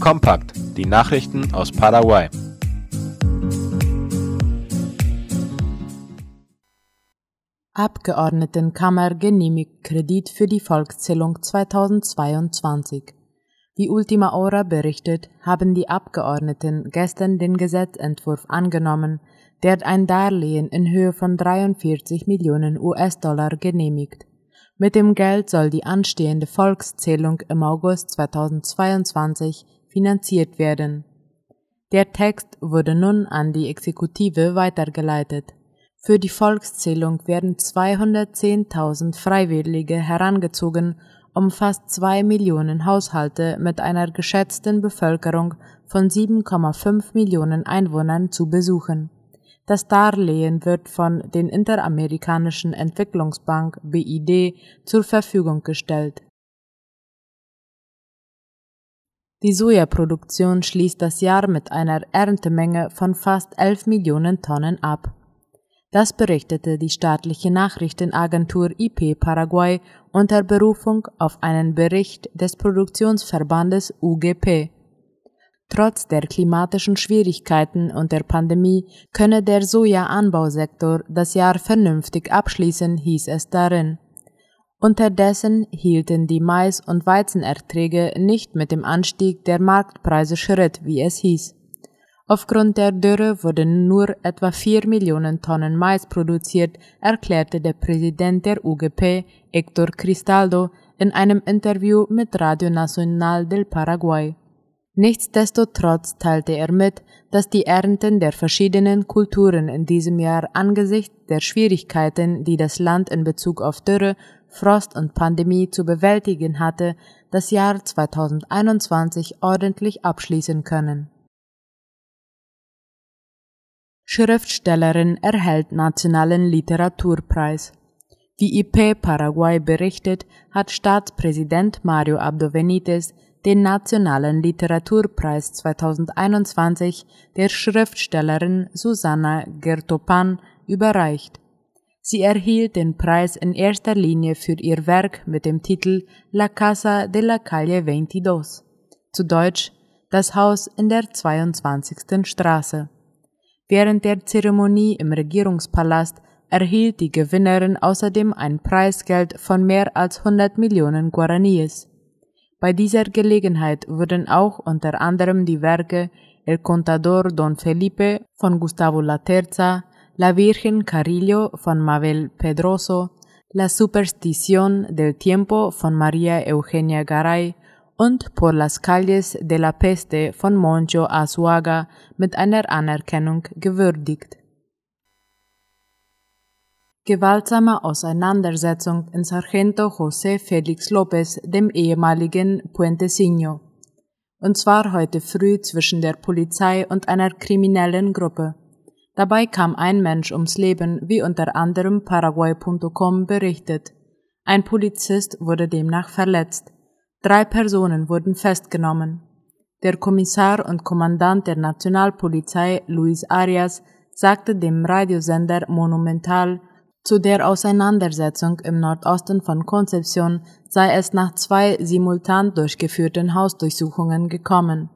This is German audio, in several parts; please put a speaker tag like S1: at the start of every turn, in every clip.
S1: Kompakt, die Nachrichten aus Paraguay.
S2: Abgeordnetenkammer genehmigt Kredit für die Volkszählung 2022. Wie Ultima Hora berichtet, haben die Abgeordneten gestern den Gesetzentwurf angenommen, der ein Darlehen in Höhe von 43 Millionen US-Dollar genehmigt. Mit dem Geld soll die anstehende Volkszählung im August 2022 finanziert werden. Der Text wurde nun an die Exekutive weitergeleitet. Für die Volkszählung werden 210.000 Freiwillige herangezogen, um fast zwei Millionen Haushalte mit einer geschätzten Bevölkerung von 7,5 Millionen Einwohnern zu besuchen. Das Darlehen wird von den Interamerikanischen Entwicklungsbank BID zur Verfügung gestellt. Die Sojaproduktion schließt das Jahr mit einer Erntemenge von fast 11 Millionen Tonnen ab. Das berichtete die staatliche Nachrichtenagentur IP Paraguay unter Berufung auf einen Bericht des Produktionsverbandes UGP. Trotz der klimatischen Schwierigkeiten und der Pandemie könne der Sojaanbausektor das Jahr vernünftig abschließen, hieß es darin. Unterdessen hielten die Mais- und Weizenerträge nicht mit dem Anstieg der Marktpreise Schritt, wie es hieß. Aufgrund der Dürre wurden nur etwa vier Millionen Tonnen Mais produziert, erklärte der Präsident der UGP, Héctor Cristaldo, in einem Interview mit Radio Nacional del Paraguay. Nichtsdestotrotz teilte er mit, dass die Ernten der verschiedenen Kulturen in diesem Jahr angesichts der Schwierigkeiten, die das Land in Bezug auf Dürre, Frost und Pandemie zu bewältigen hatte, das Jahr 2021 ordentlich abschließen können. Schriftstellerin erhält Nationalen Literaturpreis. Wie IP Paraguay berichtet, hat Staatspräsident Mario Abdo Benitez den Nationalen Literaturpreis 2021 der Schriftstellerin Susanna Gertopan überreicht. Sie erhielt den Preis in erster Linie für ihr Werk mit dem Titel La Casa de la Calle 22, zu Deutsch Das Haus in der 22. Straße. Während der Zeremonie im Regierungspalast erhielt die Gewinnerin außerdem ein Preisgeld von mehr als 100 Millionen Guaraníes. Bei dieser Gelegenheit wurden auch unter anderem die Werke El Contador Don Felipe von Gustavo Laterza, La Virgen Carillo von Mabel Pedroso, La Superstición del Tiempo von María Eugenia Garay und Por las Calles de la Peste von Moncho Azuaga mit einer Anerkennung gewürdigt gewaltsame Auseinandersetzung in Sargento José Felix López, dem ehemaligen Puentecino. Und zwar heute früh zwischen der Polizei und einer kriminellen Gruppe. Dabei kam ein Mensch ums Leben, wie unter anderem Paraguay.com berichtet. Ein Polizist wurde demnach verletzt. Drei Personen wurden festgenommen. Der Kommissar und Kommandant der Nationalpolizei Luis Arias sagte dem Radiosender Monumental, zu der Auseinandersetzung im Nordosten von Concepción sei es nach zwei simultan durchgeführten Hausdurchsuchungen gekommen.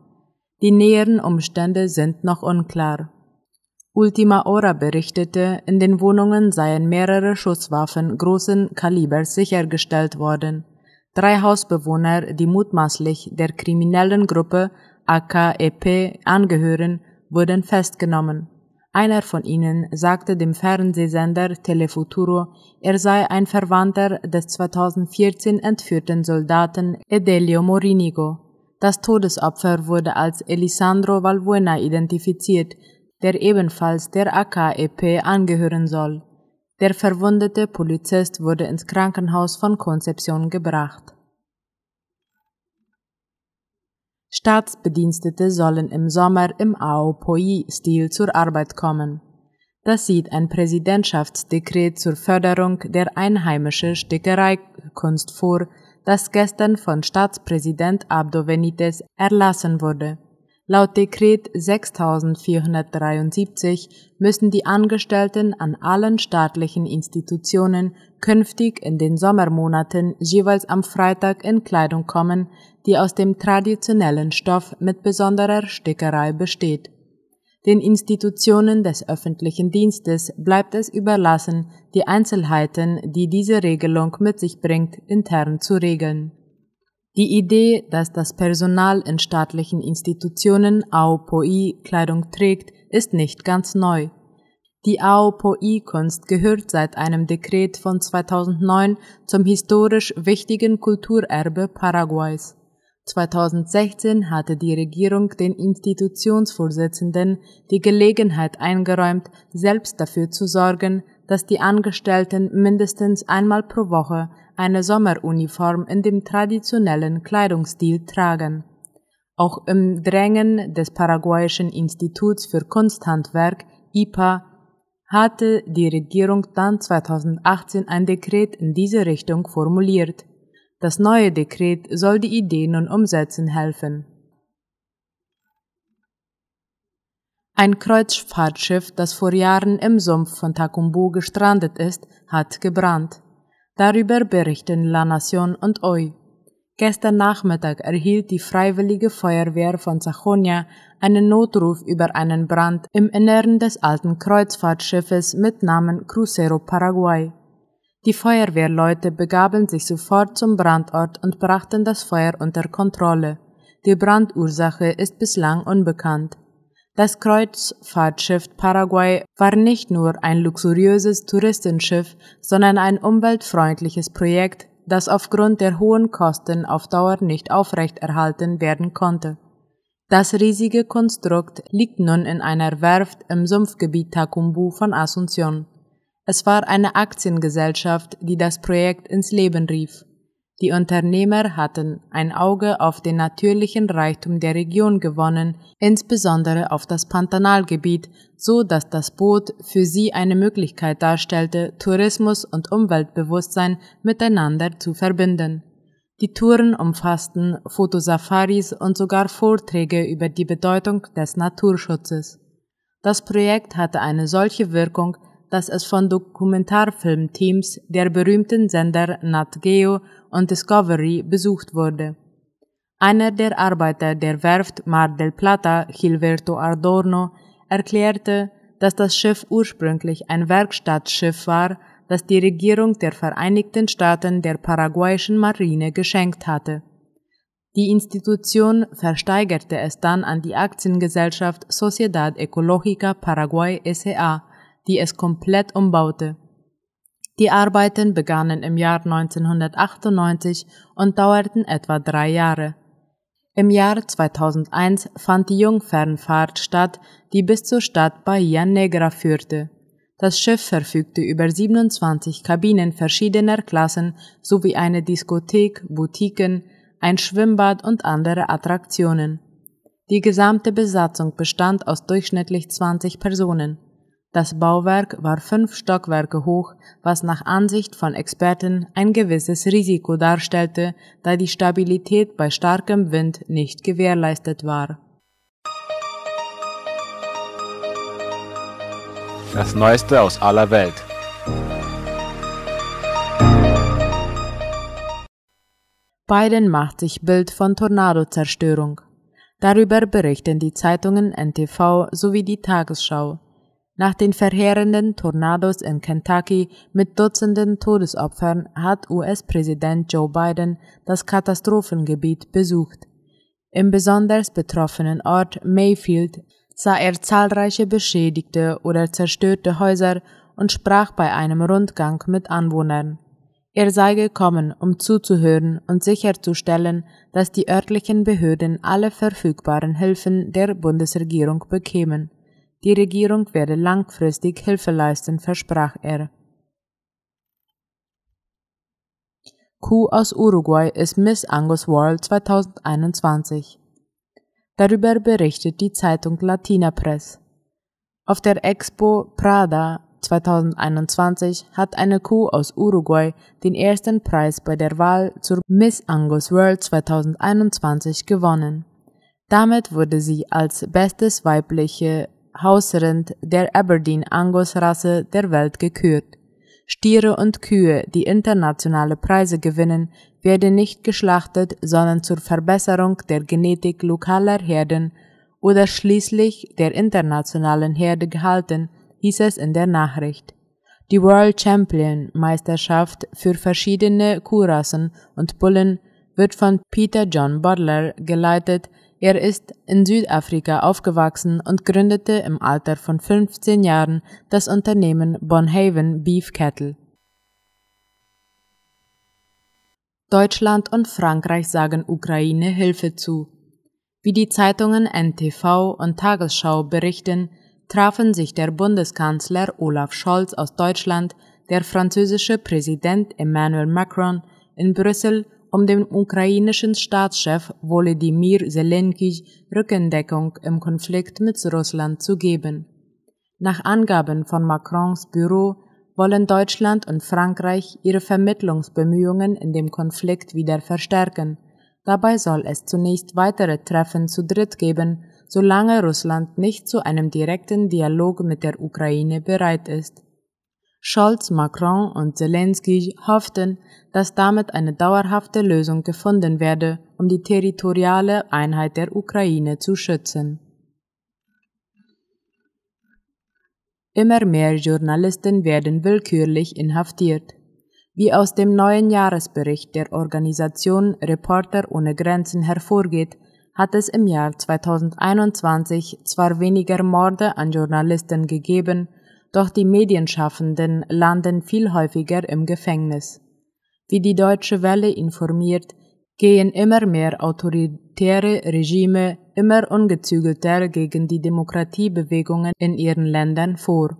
S2: Die näheren Umstände sind noch unklar. Ultima Hora berichtete, in den Wohnungen seien mehrere Schusswaffen großen Kalibers sichergestellt worden. Drei Hausbewohner, die mutmaßlich der kriminellen Gruppe AKEP angehören, wurden festgenommen. Einer von ihnen sagte dem Fernsehsender Telefuturo, er sei ein Verwandter des 2014 entführten Soldaten Edelio Morinigo. Das Todesopfer wurde als Elisandro Valbuena identifiziert, der ebenfalls der AKEP angehören soll. Der verwundete Polizist wurde ins Krankenhaus von Concepción gebracht. Staatsbedienstete sollen im Sommer im Aopoi-Stil zur Arbeit kommen. Das sieht ein Präsidentschaftsdekret zur Förderung der einheimischen Stickereikunst vor, das gestern von Staatspräsident Abdo Benitez erlassen wurde. Laut Dekret 6473 müssen die Angestellten an allen staatlichen Institutionen künftig in den Sommermonaten jeweils am Freitag in Kleidung kommen, die aus dem traditionellen Stoff mit besonderer Stickerei besteht. Den Institutionen des öffentlichen Dienstes bleibt es überlassen, die Einzelheiten, die diese Regelung mit sich bringt, intern zu regeln die Idee, dass das Personal in staatlichen Institutionen AOPOI-Kleidung trägt, ist nicht ganz neu. Die AOPOI-Kunst gehört seit einem Dekret von 2009 zum historisch wichtigen Kulturerbe Paraguays. 2016 hatte die Regierung den Institutionsvorsitzenden die Gelegenheit eingeräumt, selbst dafür zu sorgen, dass die Angestellten mindestens einmal pro Woche eine Sommeruniform in dem traditionellen Kleidungsstil tragen. Auch im Drängen des Paraguayischen Instituts für Kunsthandwerk IPA hatte die Regierung dann 2018 ein Dekret in diese Richtung formuliert. Das neue Dekret soll die Idee nun umsetzen helfen. Ein Kreuzfahrtschiff, das vor Jahren im Sumpf von Takumbu gestrandet ist, hat gebrannt. Darüber berichten La Nation und OI. Gestern Nachmittag erhielt die Freiwillige Feuerwehr von Sajonia einen Notruf über einen Brand im Inneren des alten Kreuzfahrtschiffes mit Namen Crucero Paraguay. Die Feuerwehrleute begaben sich sofort zum Brandort und brachten das Feuer unter Kontrolle. Die Brandursache ist bislang unbekannt. Das Kreuzfahrtschiff Paraguay war nicht nur ein luxuriöses Touristenschiff, sondern ein umweltfreundliches Projekt, das aufgrund der hohen Kosten auf Dauer nicht aufrechterhalten werden konnte. Das riesige Konstrukt liegt nun in einer Werft im Sumpfgebiet Takumbu von Asunción. Es war eine Aktiengesellschaft, die das Projekt ins Leben rief. Die Unternehmer hatten ein Auge auf den natürlichen Reichtum der Region gewonnen, insbesondere auf das Pantanalgebiet, so dass das Boot für sie eine Möglichkeit darstellte, Tourismus und Umweltbewusstsein miteinander zu verbinden. Die Touren umfassten Fotosafaris und sogar Vorträge über die Bedeutung des Naturschutzes. Das Projekt hatte eine solche Wirkung, dass es von Dokumentarfilmteams der berühmten Sender Nat Geo und Discovery besucht wurde. Einer der Arbeiter der Werft Mar del Plata, Gilberto Adorno, erklärte, dass das Schiff ursprünglich ein Werkstattschiff war, das die Regierung der Vereinigten Staaten der paraguayischen Marine geschenkt hatte. Die Institution versteigerte es dann an die Aktiengesellschaft Sociedad Ecológica Paraguay SA, die es komplett umbaute. Die Arbeiten begannen im Jahr 1998 und dauerten etwa drei Jahre. Im Jahr 2001 fand die Jungfernfahrt statt, die bis zur Stadt Bahia Negra führte. Das Schiff verfügte über 27 Kabinen verschiedener Klassen sowie eine Diskothek, Boutiquen, ein Schwimmbad und andere Attraktionen. Die gesamte Besatzung bestand aus durchschnittlich 20 Personen. Das Bauwerk war fünf Stockwerke hoch, was nach Ansicht von Experten ein gewisses Risiko darstellte, da die Stabilität bei starkem Wind nicht gewährleistet war.
S1: Das Neueste aus aller Welt.
S2: Biden macht sich Bild von Tornadozerstörung. Darüber berichten die Zeitungen NTV sowie die Tagesschau. Nach den verheerenden Tornados in Kentucky mit Dutzenden Todesopfern hat US-Präsident Joe Biden das Katastrophengebiet besucht. Im besonders betroffenen Ort Mayfield sah er zahlreiche beschädigte oder zerstörte Häuser und sprach bei einem Rundgang mit Anwohnern. Er sei gekommen, um zuzuhören und sicherzustellen, dass die örtlichen Behörden alle verfügbaren Hilfen der Bundesregierung bekämen. Die Regierung werde langfristig Hilfe leisten, versprach er. Kuh aus Uruguay ist Miss Angus World 2021. Darüber berichtet die Zeitung Latina Press. Auf der Expo Prada 2021 hat eine Kuh aus Uruguay den ersten Preis bei der Wahl zur Miss Angus World 2021 gewonnen. Damit wurde sie als bestes weibliche Hausrind der Aberdeen Angus Rasse der Welt gekürt. Stiere und Kühe, die internationale Preise gewinnen, werden nicht geschlachtet, sondern zur Verbesserung der Genetik lokaler Herden oder schließlich der internationalen Herde gehalten, hieß es in der Nachricht. Die World Champion Meisterschaft für verschiedene Kuhrassen und Bullen wird von Peter John Butler geleitet, er ist in Südafrika aufgewachsen und gründete im Alter von 15 Jahren das Unternehmen Bonhaven Beef Cattle. Deutschland und Frankreich sagen Ukraine Hilfe zu. Wie die Zeitungen NTV und Tagesschau berichten, trafen sich der Bundeskanzler Olaf Scholz aus Deutschland, der französische Präsident Emmanuel Macron in Brüssel um dem ukrainischen Staatschef Volodymyr Zelensky Rückendeckung im Konflikt mit Russland zu geben. Nach Angaben von Macrons Büro wollen Deutschland und Frankreich ihre Vermittlungsbemühungen in dem Konflikt wieder verstärken. Dabei soll es zunächst weitere Treffen zu dritt geben, solange Russland nicht zu einem direkten Dialog mit der Ukraine bereit ist. Scholz, Macron und Zelensky hofften, dass damit eine dauerhafte Lösung gefunden werde, um die territoriale Einheit der Ukraine zu schützen. Immer mehr Journalisten werden willkürlich inhaftiert. Wie aus dem neuen Jahresbericht der Organisation Reporter ohne Grenzen hervorgeht, hat es im Jahr 2021 zwar weniger Morde an Journalisten gegeben, doch die Medienschaffenden landen viel häufiger im Gefängnis. Wie die Deutsche Welle informiert, gehen immer mehr autoritäre Regime immer ungezügelter gegen die Demokratiebewegungen in ihren Ländern vor.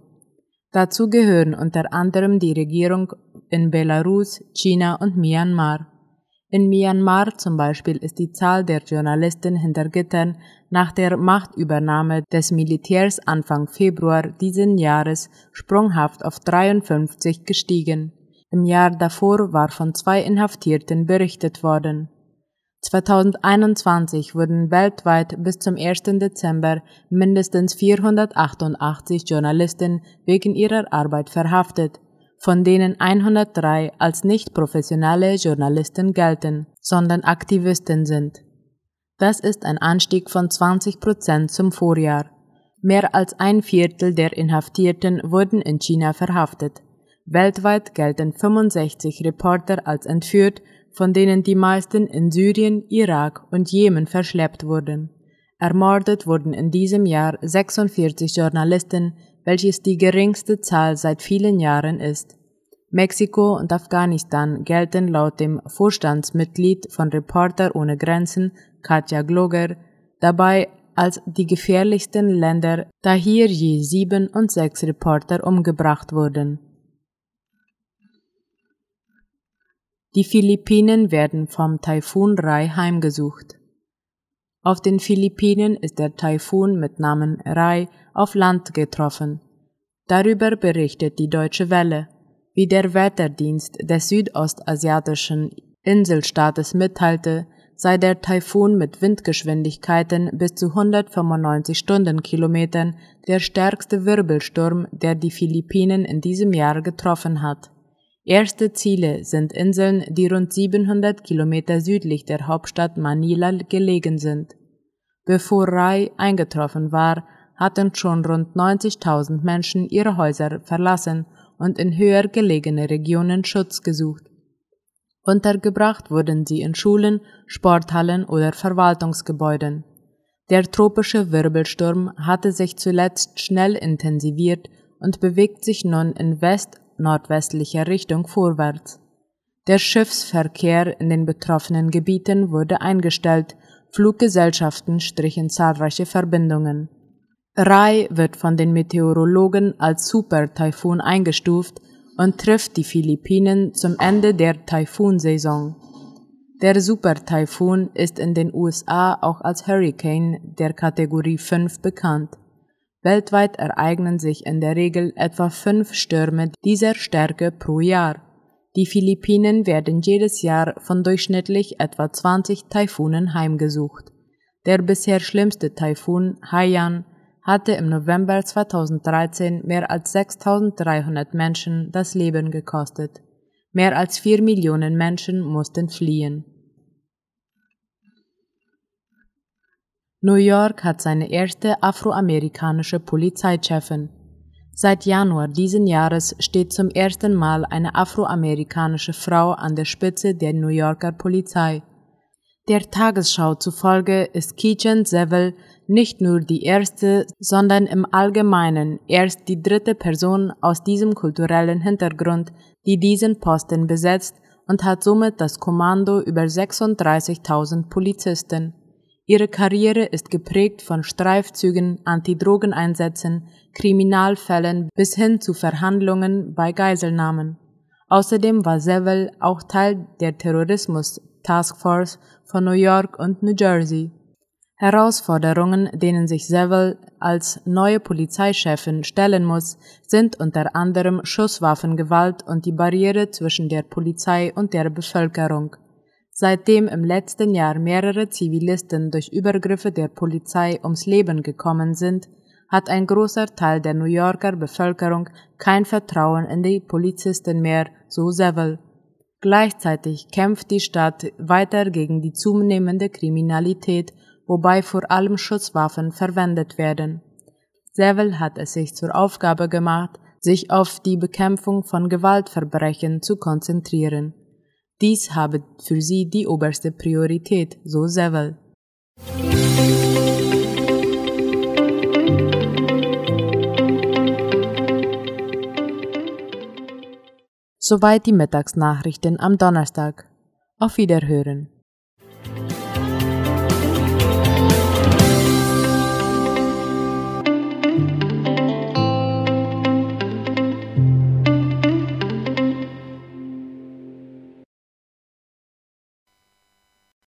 S2: Dazu gehören unter anderem die Regierung in Belarus, China und Myanmar. In Myanmar zum Beispiel ist die Zahl der Journalisten hinter Gittern nach der Machtübernahme des Militärs Anfang Februar diesen Jahres sprunghaft auf 53 gestiegen. Im Jahr davor war von zwei Inhaftierten berichtet worden. 2021 wurden weltweit bis zum 1. Dezember mindestens 488 Journalisten wegen ihrer Arbeit verhaftet, von denen 103 als nicht professionelle Journalisten gelten, sondern Aktivisten sind. Das ist ein Anstieg von 20 Prozent zum Vorjahr. Mehr als ein Viertel der Inhaftierten wurden in China verhaftet. Weltweit gelten 65 Reporter als entführt, von denen die meisten in Syrien, Irak und Jemen verschleppt wurden. Ermordet wurden in diesem Jahr 46 Journalisten, welches die geringste Zahl seit vielen Jahren ist. Mexiko und Afghanistan gelten laut dem Vorstandsmitglied von Reporter ohne Grenzen, Katja Gloger, dabei als die gefährlichsten Länder, da hier je sieben und sechs Reporter umgebracht wurden. Die Philippinen werden vom Taifun Rai heimgesucht. Auf den Philippinen ist der Taifun mit Namen Rai auf Land getroffen. Darüber berichtet die Deutsche Welle. Wie der Wetterdienst des südostasiatischen Inselstaates mitteilte, sei der Taifun mit Windgeschwindigkeiten bis zu 195 Stundenkilometern der stärkste Wirbelsturm, der die Philippinen in diesem Jahr getroffen hat. Erste Ziele sind Inseln, die rund 700 Kilometer südlich der Hauptstadt Manila gelegen sind. Bevor Rai eingetroffen war, hatten schon rund 90.000 Menschen ihre Häuser verlassen und in höher gelegene Regionen Schutz gesucht. Untergebracht wurden sie in Schulen, Sporthallen oder Verwaltungsgebäuden. Der tropische Wirbelsturm hatte sich zuletzt schnell intensiviert und bewegt sich nun in west-nordwestlicher Richtung vorwärts. Der Schiffsverkehr in den betroffenen Gebieten wurde eingestellt, Fluggesellschaften strichen zahlreiche Verbindungen. Rai wird von den Meteorologen als Super-Taifun eingestuft und trifft die Philippinen zum Ende der Taifunsaison. Der Super-Taifun ist in den USA auch als Hurricane der Kategorie 5 bekannt. Weltweit ereignen sich in der Regel etwa fünf Stürme dieser Stärke pro Jahr. Die Philippinen werden jedes Jahr von durchschnittlich etwa 20 Taifunen heimgesucht. Der bisher schlimmste Taifun Haiyan hatte im November 2013 mehr als 6300 Menschen das Leben gekostet. Mehr als vier Millionen Menschen mussten fliehen. New York hat seine erste afroamerikanische Polizeichefin. Seit Januar diesen Jahres steht zum ersten Mal eine afroamerikanische Frau an der Spitze der New Yorker Polizei. Der Tagesschau zufolge ist Keegan Seville nicht nur die erste, sondern im Allgemeinen erst die dritte Person aus diesem kulturellen Hintergrund, die diesen Posten besetzt und hat somit das Kommando über 36.000 Polizisten. Ihre Karriere ist geprägt von Streifzügen, Antidrogeneinsätzen, Kriminalfällen bis hin zu Verhandlungen bei Geiselnahmen. Außerdem war Seville auch Teil der Terrorismus Taskforce von New York und New Jersey. Herausforderungen, denen sich Seville als neue Polizeichefin stellen muss, sind unter anderem Schusswaffengewalt und die Barriere zwischen der Polizei und der Bevölkerung. Seitdem im letzten Jahr mehrere Zivilisten durch Übergriffe der Polizei ums Leben gekommen sind, hat ein großer Teil der New Yorker Bevölkerung kein Vertrauen in die Polizisten mehr, so Seville. Gleichzeitig kämpft die Stadt weiter gegen die zunehmende Kriminalität wobei vor allem Schusswaffen verwendet werden. Seville hat es sich zur Aufgabe gemacht, sich auf die Bekämpfung von Gewaltverbrechen zu konzentrieren. Dies habe für sie die oberste Priorität, so Seville. Soweit die Mittagsnachrichten am Donnerstag. Auf Wiederhören.